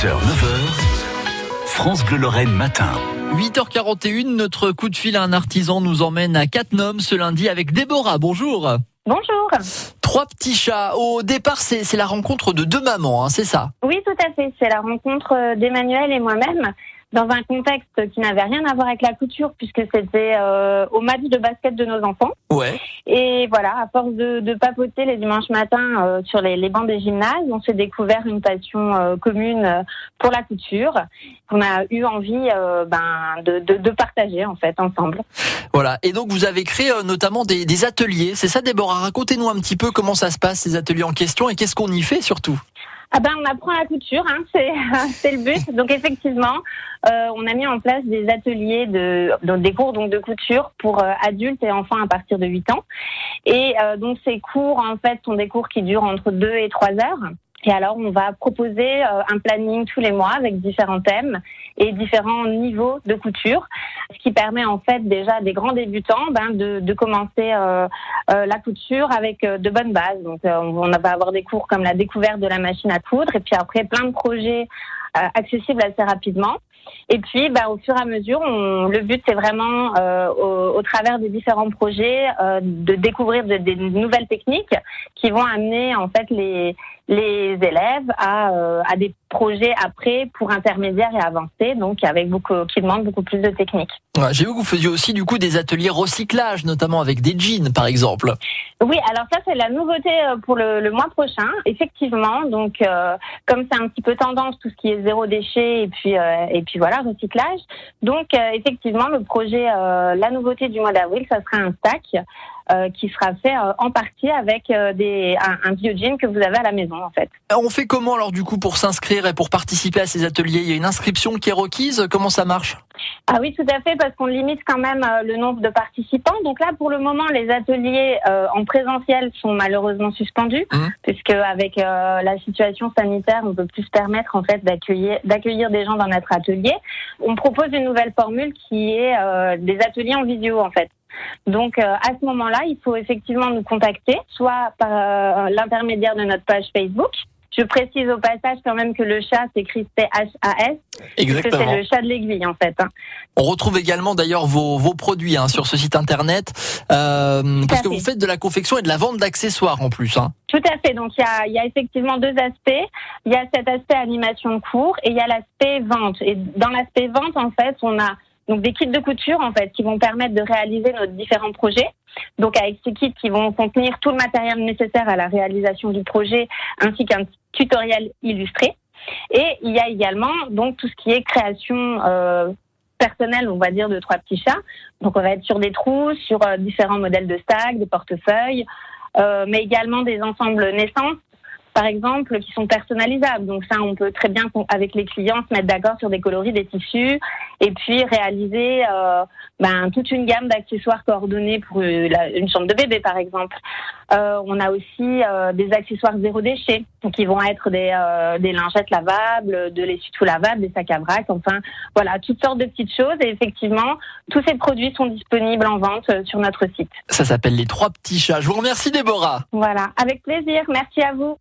6h, 9h, France Bleu Lorraine matin. 8h41, notre coup de fil à un artisan nous emmène à Cattenom ce lundi avec Déborah. Bonjour. Bonjour. Trois petits chats. Au départ, c'est c'est la rencontre de deux mamans, hein, c'est ça? Oui, tout à fait. C'est la rencontre euh, d'Emmanuel et moi-même dans un contexte qui n'avait rien à voir avec la couture puisque c'était euh, au match de basket de nos enfants. Ouais. Et voilà, à force de, de papoter les dimanches matins euh, sur les, les bancs des gymnases, on s'est découvert une passion euh, commune pour la couture qu'on a eu envie ben, de, de, de partager en fait ensemble. Voilà. Et donc, vous avez créé notamment des, des ateliers. C'est ça, Déborah? Racontez-nous un petit peu comment ça se passe, ces ateliers en question, et qu'est-ce qu'on y fait surtout? Ah ben on apprend la couture, hein, c'est le but. Donc effectivement, euh, on a mis en place des ateliers de des cours donc de couture pour euh, adultes et enfants à partir de 8 ans. Et euh, donc ces cours en fait sont des cours qui durent entre 2 et 3 heures. Et alors on va proposer euh, un planning tous les mois avec différents thèmes et différents niveaux de couture, ce qui permet en fait déjà à des grands débutants ben, de, commencer euh, euh, la couture avec euh, de bonnes bases. Donc on va avoir des cours comme la découverte de la machine à coudre et puis après plein de projets accessibles assez rapidement. Et puis, bah, au fur et à mesure, on, le but c'est vraiment, euh, au, au travers des différents projets, euh, de découvrir de- des nouvelles techniques qui vont amener en fait les les élèves à, euh, à des projets après pour intermédiaires et avancés, donc avec beaucoup qui demandent beaucoup plus de techniques. Ouais, J'ai vu que vous faisiez aussi du coup des ateliers recyclage, notamment avec des jeans, par exemple. Oui, alors ça c'est la nouveauté pour le, le mois prochain, effectivement. Donc comme c'est un petit peu tendance tout ce qui est zéro déchet et puis et puis voilà recyclage. Donc euh, effectivement le projet euh, la nouveauté du mois d'avril, ça sera un stack qui sera fait euh, en partie avec euh, des un, un bio-jean que vous avez à la maison en fait. On fait comment alors du coup pour s'inscrire et pour participer à ces ateliers? Il y a une inscription qui est requise? Comment ça marche? Ah oui, tout à fait, parce qu'on limite quand même euh, le nombre de participants. Donc là, pour le moment, les ateliers euh, en présentiel sont malheureusement suspendus, Mhm. puisque avec euh, la situation sanitaire, on peut plus se permettre en fait d'accueillir d'accueillir des gens dans notre atelier. On propose une nouvelle formule qui est euh, des ateliers en vidéo en fait. Donc euh, à ce moment-là, il faut effectivement nous contacter, soit par euh, l'intermédiaire de notre page Facebook. Je précise au passage quand même que le chat s'écrit C-H-A-S, puisque c'est le chat de l'aiguille en fait. hein. On retrouve également d'ailleurs vos, vos produits hein, sur ce site internet, euh, parce que vous faites de la confection et de la vente d'accessoires en plus. Hein. Tout à fait. Donc il y a, y a effectivement deux aspects. Il y a cet aspect animation de cours et il y a l'aspect vente. Et dans l'aspect vente, en fait, on a donc des kits de couture en fait qui vont permettre de réaliser nos différents projets. Donc avec ces kits qui vont contenir tout le matériel nécessaire à la réalisation du projet ainsi qu'un tutoriel illustré. Et il y a également donc tout ce qui est création euh, personnelle, on va dire, de trois petits chats. Donc on va être sur des trous, sur euh, différents modèles de stacks, des portefeuilles, euh, mais également des ensembles naissances, par exemple, qui sont personnalisables. Donc ça, on peut très bien, avec les clients, se mettre d'accord sur des coloris, des tissus, et puis réaliser euh, ben, toute une gamme d'accessoires coordonnés pour euh, une chambre de bébé, par exemple. Euh, on a aussi euh, des accessoires zéro déchet, donc qui vont être des, des lingettes lavables, de l'essuie-tout lavable, des sacs à vrac, enfin voilà, toutes sortes de petites choses. Et effectivement, tous ces produits sont disponibles en vente sur notre site. Ça s'appelle les trois petits chats. Je vous remercie Déborah. Voilà, avec plaisir. Merci à vous.